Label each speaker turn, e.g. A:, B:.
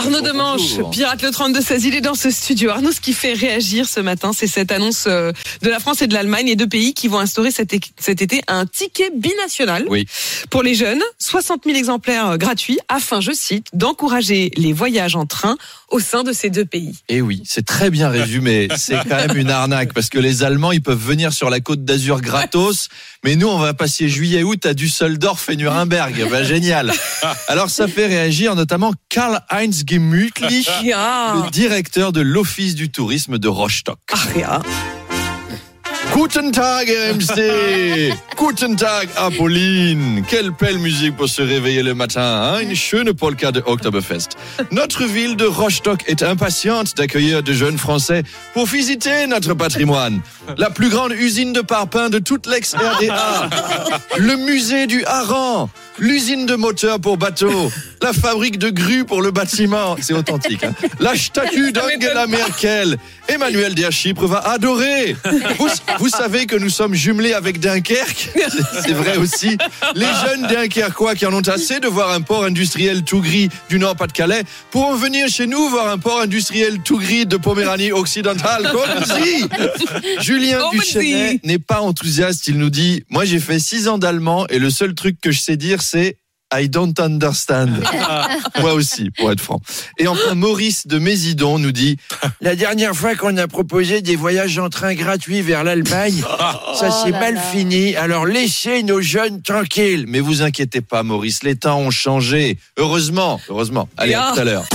A: Arnaud Demanche, pirate le 32-16, il est dans ce studio. Arnaud, ce qui fait réagir ce matin, c'est cette annonce euh, de la France et de l'Allemagne, les deux pays qui vont instaurer cet, été un ticket binational
B: Oui.
A: pour les jeunes, 60 000 exemplaires euh, gratuits, afin, je cite, d'encourager les voyages en train au sein de ces deux pays.
B: Et Eh oui, c'est très bien résumé. C'est quand même une arnaque parce que les Allemands, ils peuvent venir sur la côte d'Azur gratos, mais nous, on va passer juillet-août à Düsseldorf et Nuremberg. Ben, génial. Alors, ça fait réagir notamment Karl-Heinz Gemütlich,
A: Ja.
B: le directeur de l'Office du tourisme de Rostock.
A: Ach ja.
B: Guten Tag, RMC. Guten Tag, Apolline. Quelle belle musique pour se réveiller le matin. Hein? Une schöne polka de Oktoberfest. Notre ville de Rostock est impatiente d'accueillir de jeunes Français pour visiter notre patrimoine. La plus grande usine de parpaing de toute l'ex-RDA. Le musée du Haran. L'usine de moteurs pour bateaux. La fabrique de grues pour le bâtiment. C'est authentique. Hein? La statue d'Angela Merkel. Emmanuel Der Chypre va adorer. Vous, vous savez que nous sommes jumelés avec Dunkerque. C'est vrai aussi. Les jeunes Dunkerquois qui en ont assez de voir un port industriel tout gris du Nord-Pas-de-Calais pourront venir chez nous voir un port industriel tout gris de Poméranie occidentale. Comme Julien Duchesnet n'est pas enthousiaste. Il nous dit Moi, j'ai fait six ans d'allemand et le seul truc que je sais dire, c'est I don't understand. Moi aussi, pour être franc. Et enfin, Maurice de Mésidon nous dit La dernière fois qu'on a proposé des voyages en train gratuits vers l'Allemagne, ça s'est mal fini. Alors laissez nos jeunes tranquilles. Mais vous inquiétez pas, Maurice, les temps ont changé. Heureusement, heureusement. Allez, à tout à l'heure.